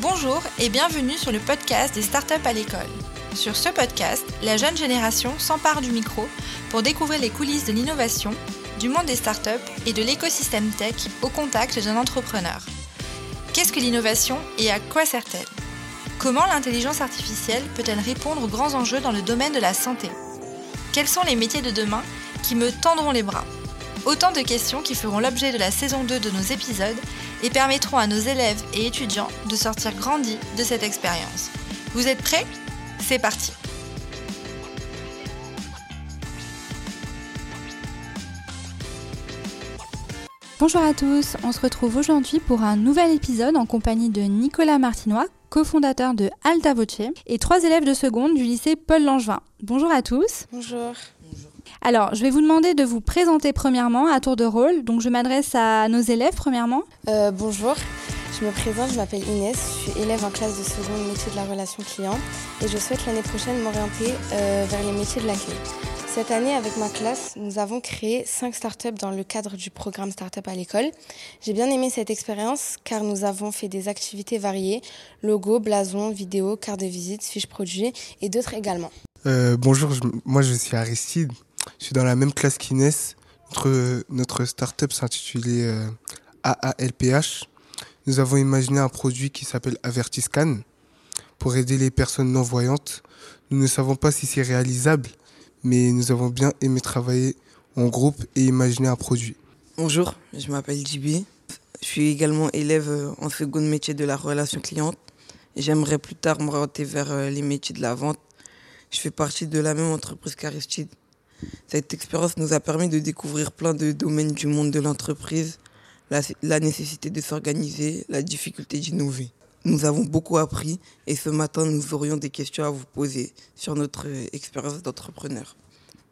Bonjour et bienvenue sur le podcast des startups à l'école. Sur ce podcast, la jeune génération s'empare du micro pour découvrir les coulisses de l'innovation, du monde des startups et de l'écosystème tech au contact d'un entrepreneur. Qu'est-ce que l'innovation et à quoi sert-elle? Comment l'intelligence artificielle peut-elle répondre aux grands enjeux dans le domaine de la santé? Quels sont les métiers de demain qui me tendront les bras? Autant de questions qui feront l'objet de la saison 2 de nos épisodes et permettront à nos élèves et étudiants de sortir grandis de cette expérience. Vous êtes prêts? C'est parti Bonjour à tous, on se retrouve aujourd'hui pour un nouvel épisode en compagnie de Nicolas Martinois, cofondateur de Alta Voce, et trois élèves de seconde du lycée Paul Langevin. Bonjour à tous. Bonjour. Alors, je vais vous demander de vous présenter premièrement à tour de rôle. Donc, je m'adresse à nos élèves premièrement. Euh, bonjour, je me présente, je m'appelle Inès, je suis élève en classe de seconde métier de la relation client et je souhaite l'année prochaine m'orienter euh, vers les métiers de l'accueil. Cette année, avec ma classe, nous avons créé 5 startups dans le cadre du programme Startup à l'école. J'ai bien aimé cette expérience car nous avons fait des activités variées, logo, blason, vidéo, carte de visite, fiches produits et d'autres également. Euh, bonjour, je- moi je suis Aristide, je suis dans la même classe qu'Inès. Notre, notre startup s'intitulait euh, AALPH. Nous avons imaginé un produit qui s'appelle Avertiscan pour aider les personnes non-voyantes. Nous ne savons pas si c'est réalisable, mais nous avons bien aimé travailler en groupe et imaginer un produit. Bonjour, je m'appelle JB. Je suis également élève euh, en seconde métier de la relation cliente. J'aimerais plus tard m'orienter vers euh, les métiers de la vente. Je fais partie de la même entreprise qu'Aristide. Cette expérience nous a permis de découvrir plein de domaines du monde de l'entreprise, la, nécessité de s'organiser, la difficulté d'innover. Nous avons beaucoup appris et ce matin nous aurions des questions à vous poser sur notre euh, expérience d'entrepreneur.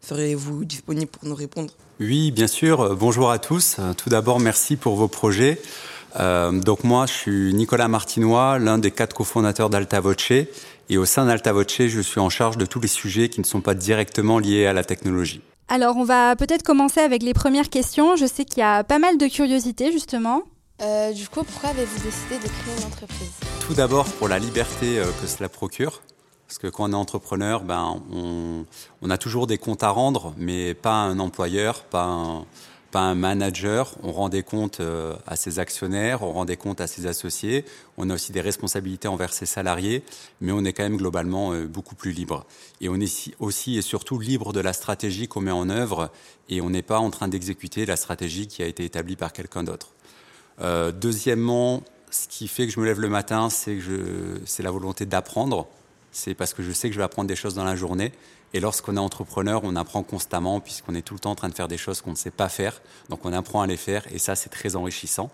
Serez-vous disponible pour nous répondre? Oui, bien sûr. Bonjour à tous. Tout d'abord, merci pour vos projets. Euh, donc moi, je suis Nicolas Martinois, l'un des quatre cofondateurs d'Alta Voce. Et au sein d'Alta Voce, je suis en charge de tous les sujets qui ne sont pas directement liés à la technologie. Alors, on va peut-être commencer avec les premières questions. Je sais qu'il y a pas mal de curiosité justement. Euh, du coup, pourquoi avez-vous décidé de créer une entreprise? Tout d'abord pour la liberté euh, que cela procure. Parce que quand on est entrepreneur, ben, on, on a toujours des comptes à rendre, mais pas un employeur, pas un, pas un manager. On rend des comptes euh, à ses actionnaires, on rend des comptes à ses associés. On a aussi des responsabilités envers ses salariés, mais on est quand même globalement euh, beaucoup plus libre. Et on est si- aussi et surtout libre de la stratégie qu'on met en œuvre, et on n'est pas en train d'exécuter la stratégie qui a été établie par quelqu'un d'autre. Euh, deuxièmement, ce qui fait que je me lève le matin, c'est la volonté d'apprendre. C'est parce que je sais que je vais apprendre des choses dans la journée. Et lorsqu'on est entrepreneur, on apprend constamment puisqu'on est tout le temps en train de faire des choses qu'on ne sait pas faire. Donc on apprend à les faire et ça, c'est très enrichissant.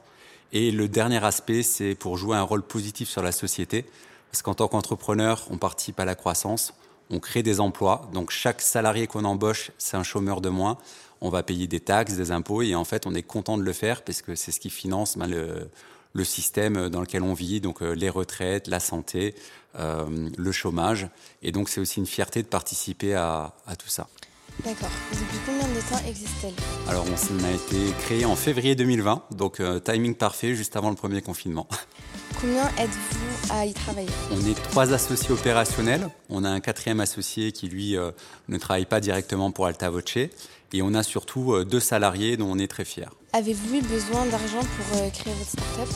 Et le dernier aspect, c'est pour jouer un rôle positif sur la société. Parce qu'en tant qu'entrepreneur, on participe à la croissance, on crée des emplois. Donc chaque salarié qu'on embauche, c'est un chômeur de moins. On va payer des taxes, des impôts et en fait, on est content de le faire parce que c'est ce qui finance ben, le, le système dans lequel on vit, donc euh, les retraites, la santé, euh, le chômage. Et donc c'est aussi une fierté de participer à, à tout ça. D'accord. Depuis combien de temps existe-t-elle? Alors on a été créé en février 2020, donc euh, timing parfait juste avant le premier confinement. Combien êtes-vous à y travailler? On est trois associés opérationnels. On a un quatrième associé qui, lui, euh, ne travaille pas directement pour Alta Voce. Et on a surtout deux salariés dont on est très fiers. Avez-vous eu besoin d'argent pour euh, créer votre startup?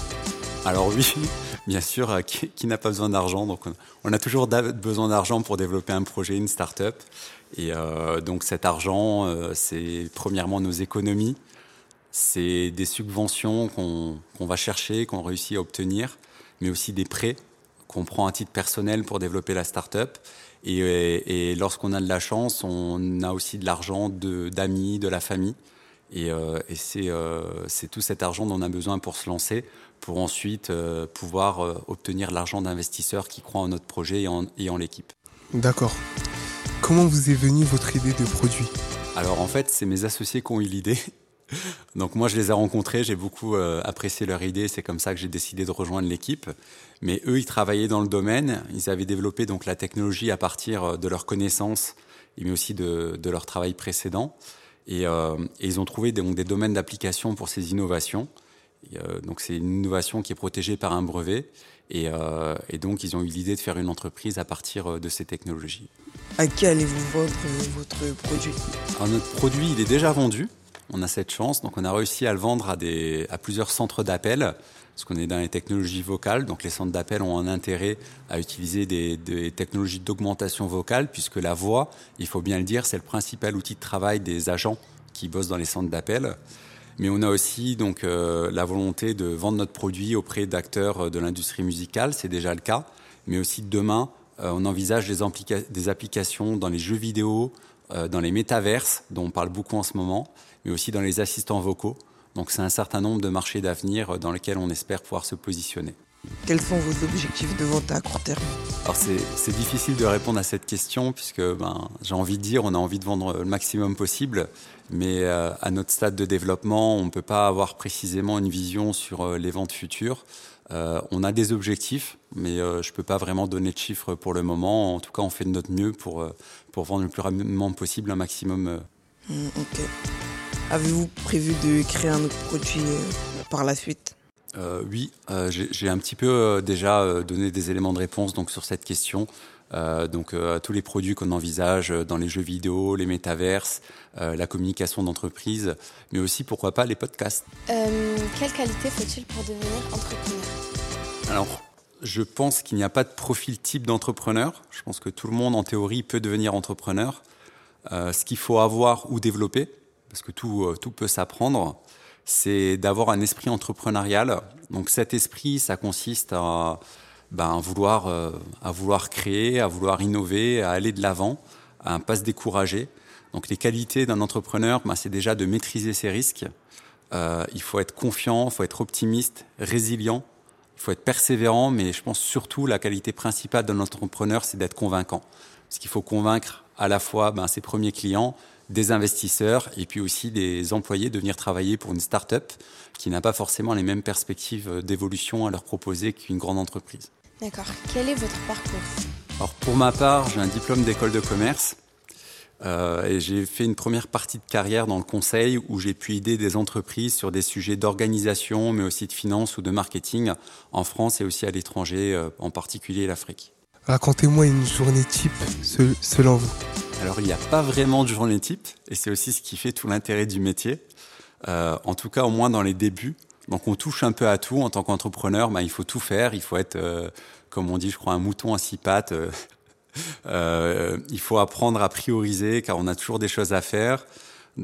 Alors oui, bien sûr, euh, qui, n'a pas besoin d'argent? Donc on- a toujours besoin d'argent pour développer un projet, une start-up. Et euh, donc cet argent, c'est premièrement nos économies, c'est des subventions qu'on va chercher, qu'on réussit à obtenir, mais aussi des prêts qu'on prend à titre personnel pour développer la start-up. Et, et lorsqu'on a de la chance, on a aussi de l'argent d'amis, de, la famille. Et, euh, et c'est euh, c'est tout cet argent dont on a besoin pour se lancer, pour ensuite euh, pouvoir obtenir l'argent d'investisseurs qui croient en notre projet et en, et en l'équipe. D'accord. Comment vous est venue votre idée de produit? Alors en fait, c'est mes associés qui ont eu l'idée. Donc moi, je les ai rencontrés, j'ai beaucoup euh, apprécié leur idée, c'est comme ça que j'ai décidé de rejoindre l'équipe. Mais eux, ils travaillaient dans le domaine, ils avaient développé donc la technologie à partir de leurs connaissances, mais aussi de, de leur travail précédent. Et, euh, et ils ont trouvé donc des domaines d'application pour ces innovations. donc c'est une innovation qui est protégée par un brevet. Et, et donc ils ont eu l'idée de faire une entreprise à partir de ces technologies. À qui allez-vous vendre votre produit? Alors, Notre produit, il est déjà vendu. On a cette chance, donc on a réussi à le vendre à, des, à plusieurs centres d'appel, parce qu'on est dans les technologies vocales. Donc les centres d'appel ont un intérêt à utiliser des, des technologies d'augmentation vocale, puisque la voix, il faut bien le dire, c'est le principal outil de travail des agents qui bossent dans les centres d'appel. Mais on a aussi donc euh, la volonté de vendre notre produit auprès d'acteurs de l'industrie musicale, c'est déjà le cas, mais aussi demain, euh, on envisage des, applications dans les jeux vidéo, euh, dans les métaverses, dont on parle beaucoup en ce moment, mais aussi dans les assistants vocaux. Donc c'est un certain nombre de marchés d'avenir dans lesquels on espère pouvoir se positionner. Quels sont vos objectifs de vente à court terme? Alors c'est difficile de répondre à cette question puisque ben, j'ai envie de dire on a envie de vendre le maximum possible, mais euh, à notre stade de développement on ne peut pas avoir précisément une vision sur euh, les ventes futures. Euh, on a des objectifs, mais euh, je ne peux pas vraiment donner de chiffres pour le moment. En tout cas, on fait de notre mieux pour, euh, pour vendre le plus rapidement possible un maximum. Mmh, ok. Avez-vous prévu de créer un autre produit par la suite? Oui, j'ai un petit peu déjà donné des éléments de réponse donc, sur cette question. Euh, donc euh, tous les produits qu'on envisage dans les jeux vidéo, les métaverses, euh, la communication d'entreprise, mais aussi pourquoi pas les podcasts. quelle qualité faut-il pour devenir entrepreneur? Alors, je pense qu'il n'y a pas de profil type d'entrepreneur. Je pense que tout le monde en théorie peut devenir entrepreneur. ce qu'il faut avoir ou développer, parce que tout, tout peut s'apprendre, c'est d'avoir un esprit entrepreneurial. Donc cet esprit, ça consiste à ben, vouloir, euh, à vouloir créer, à vouloir innover, à aller de l'avant, à ne pas se décourager. Donc les qualités d'un entrepreneur, ben, c'est déjà de maîtriser ses risques. Euh, il faut être confiant, il faut être optimiste, résilient, il faut être persévérant, mais je pense surtout la qualité principale d'un entrepreneur, c'est d'être convaincant. Parce qu'il faut convaincre à la fois ben, ses premiers clients, des investisseurs et puis aussi des employés de venir travailler pour une start-up qui n'a pas forcément les mêmes perspectives d'évolution à leur proposer qu'une grande entreprise. D'accord. Quel est votre parcours? Alors pour ma part, j'ai un diplôme d'école de commerce euh, et j'ai fait une première partie de carrière dans le conseil où j'ai pu aider des entreprises sur des sujets d'organisation, mais aussi de finance ou de marketing en France et aussi à l'étranger, euh, en particulier l'Afrique. Racontez-moi une journée type selon vous. Alors il n'y a pas vraiment de journée type et c'est aussi ce qui fait tout l'intérêt du métier. Euh, en tout cas, au moins dans les débuts, donc on touche un peu à tout en tant qu'entrepreneur. Bah, il faut tout faire. Il faut être, euh, comme on dit, je crois, un mouton à six pattes. Euh, euh, il faut apprendre à prioriser car on a toujours des choses à faire.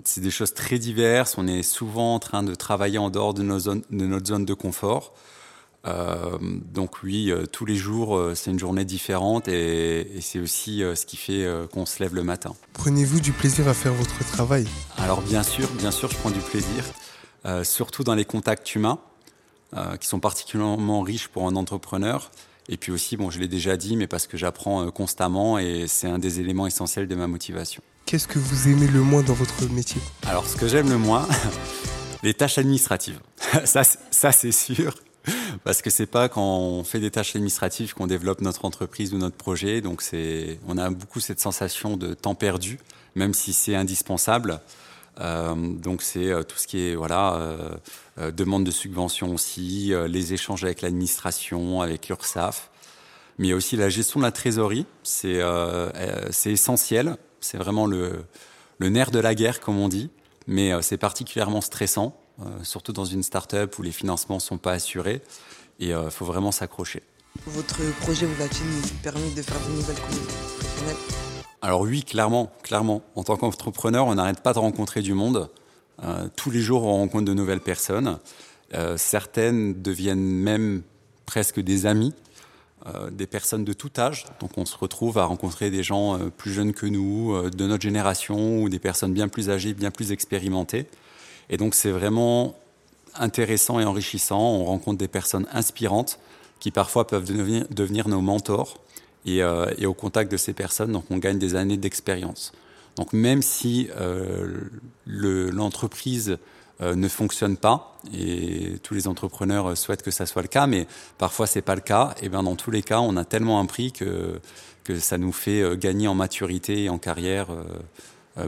C'est des choses très diverses. On est souvent en train de travailler en dehors de, nos zones, de notre zone de confort. Euh, donc oui, euh, tous les jours, euh, c'est une journée différente et, et c'est aussi ce qui fait qu'on se lève le matin. Prenez-vous du plaisir à faire votre travail? Alors bien sûr, bien sûr, je prends du plaisir. Surtout dans les contacts humains, qui sont particulièrement riches pour un entrepreneur. Et puis aussi, bon, je l'ai déjà dit, mais parce que j'apprends constamment et c'est un des éléments essentiels de ma motivation. Qu'est-ce que vous aimez le moins dans votre métier? Alors, ce que j'aime le moins, les tâches administratives. ça, ça c'est sûr. Parce que c'est pas quand on fait des tâches administratives qu'on développe notre entreprise ou notre projet. Donc c'est, on a beaucoup cette sensation de temps perdu, même si c'est indispensable. Euh, donc c'est euh, tout ce qui est voilà euh, demande de subvention aussi, les échanges avec l'administration, avec l'URSSAF, mais aussi la gestion de la trésorerie. C'est c'est essentiel. C'est vraiment le, le nerf de la guerre, comme on dit, mais c'est particulièrement stressant, surtout dans une start-up où les financements sont pas assurés et il faut vraiment s'accrocher. Votre projet vous a-t-il permis de faire de nouvelles professionnelles alors oui, clairement, clairement. En tant qu'entrepreneur, on n'arrête pas de rencontrer du monde. Euh, tous les jours, on rencontre de nouvelles personnes. Euh, certaines deviennent même presque des amis, euh, des personnes de tout âge. Donc on se retrouve à rencontrer des gens euh, plus jeunes que nous, euh, de notre génération, ou des personnes bien plus âgées, bien plus expérimentées. Et donc c'est vraiment intéressant et enrichissant. On rencontre des personnes inspirantes qui parfois peuvent devenir, nos mentors et, euh, et, au contact de ces personnes, donc on gagne des années d'expérience. Donc même si euh, l'entreprise euh, ne fonctionne pas, et tous les entrepreneurs souhaitent que ça soit le cas, mais parfois c'est pas le cas, et bien dans tous les cas, on a tellement appris que, que ça nous fait gagner en maturité et en carrière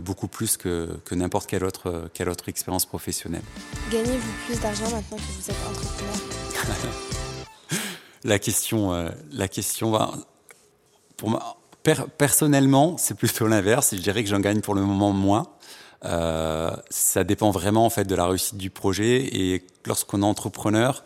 beaucoup plus que, que n'importe quelle autre, quelle autre expérience professionnelle. Gagnez-vous plus d'argent maintenant que vous êtes entrepreneur La question, la question va. Pour moi, personnellement, c'est plutôt l'inverse. Je dirais que j'en gagne pour le moment moins. Euh, ça dépend vraiment en fait de la réussite du projet et lorsqu'on est entrepreneur,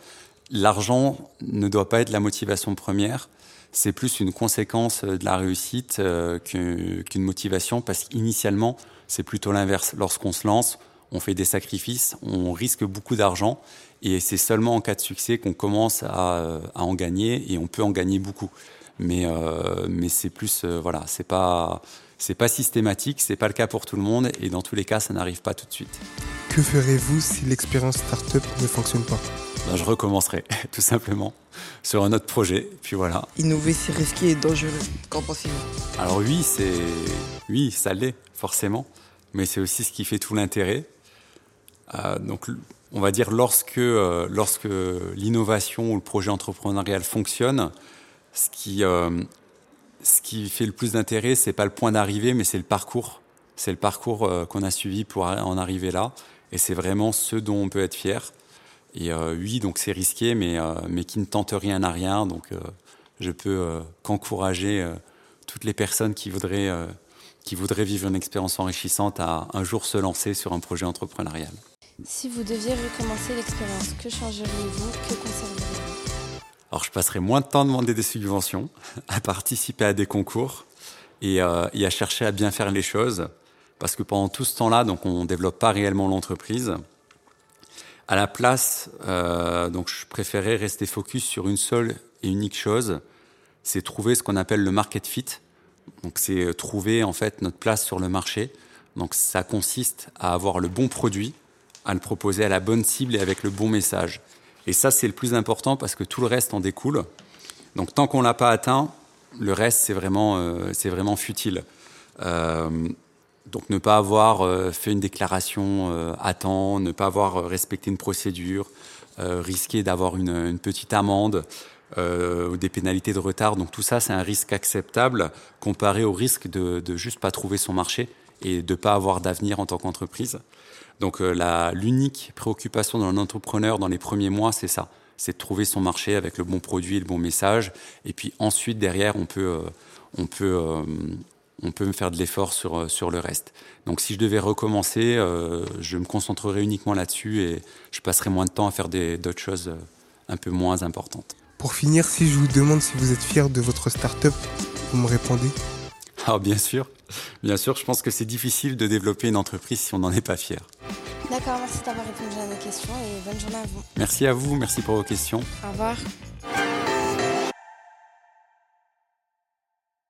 l'argent ne doit pas être la motivation première. C'est plus une conséquence de la réussite euh, qu'une motivation parce qu'initialement, c'est plutôt l'inverse. Lorsqu'on se lance, on fait des sacrifices, on risque beaucoup d'argent et c'est seulement en cas de succès qu'on commence à, à, en gagner et on peut en gagner beaucoup. Mais, euh, mais c'est plus, euh, voilà, c'est pas c'est pas systématique, c'est pas le cas pour tout le monde et dans tous les cas, ça n'arrive pas tout de suite. Que ferez-vous si l'expérience startup ne fonctionne pas? Ben, Je recommencerai, tout simplement, sur un autre projet. Puis voilà. Innover, c'est risqué et dangereux. Qu'en pensez-vous? Alors oui, c'est oui, ça l'est forcément, mais c'est aussi ce qui fait tout l'intérêt. Euh, donc, on va dire lorsque euh, lorsque l'innovation ou le projet entrepreneurial fonctionne, ce qui euh, ce qui fait le plus d'intérêt, c'est pas le point d'arrivée, mais c'est le parcours. C'est le parcours qu'on a suivi pour en arriver là, et c'est vraiment ce dont on peut être fier. Et euh, oui, donc c'est risqué, mais euh, mais qui ne tente rien à rien. Donc je peux qu'encourager toutes les personnes qui voudraient qui voudraient vivre une expérience enrichissante à un jour se lancer sur un projet entrepreneurial. Si vous deviez recommencer l'expérience, que changeriez-vous? Que conserveriez-vous alors je passerai moins de temps à demander des subventions, à participer à des concours et, euh, et, à chercher à bien faire les choses, parce que pendant tout ce temps-là, donc on développe pas réellement l'entreprise. À la place, euh, donc je préférais rester focus sur une seule et unique chose, c'est trouver ce qu'on appelle le market fit. Donc c'est trouver en fait notre place sur le marché. Donc ça consiste à avoir le bon produit, à le proposer à la bonne cible et avec le bon message. Et ça, c'est le plus important parce que tout le reste en découle. Donc tant qu'on l'a pas atteint, le reste, c'est vraiment, euh, c'est vraiment futile. Euh, donc ne pas avoir euh, fait une déclaration euh, à temps, ne pas avoir respecté une procédure, euh, risquer d'avoir une, petite amende ou des pénalités de retard. Donc tout ça, c'est un risque acceptable comparé au risque de, de juste pas trouver son marché et de pas avoir d'avenir en tant qu'entreprise. Donc euh, l'unique préoccupation d'un entrepreneur dans les premiers mois, c'est ça, c'est de trouver son marché avec le bon produit et le bon message. Et puis ensuite, derrière, on peut, euh, on peut, euh, on peut faire de l'effort sur, sur le reste. Donc si je devais recommencer, euh, je me concentrerais uniquement là-dessus et je passerais moins de temps à faire d'autres choses un peu moins importantes. Pour finir, si je vous demande si vous êtes fier de votre start-up, vous me répondez Ah bien sûr, bien sûr, je pense que c'est difficile de développer une entreprise si on n'en est pas fier. D'accord, merci d'avoir répondu à nos questions et bonne journée à vous. Merci à vous, merci pour vos questions. Au revoir.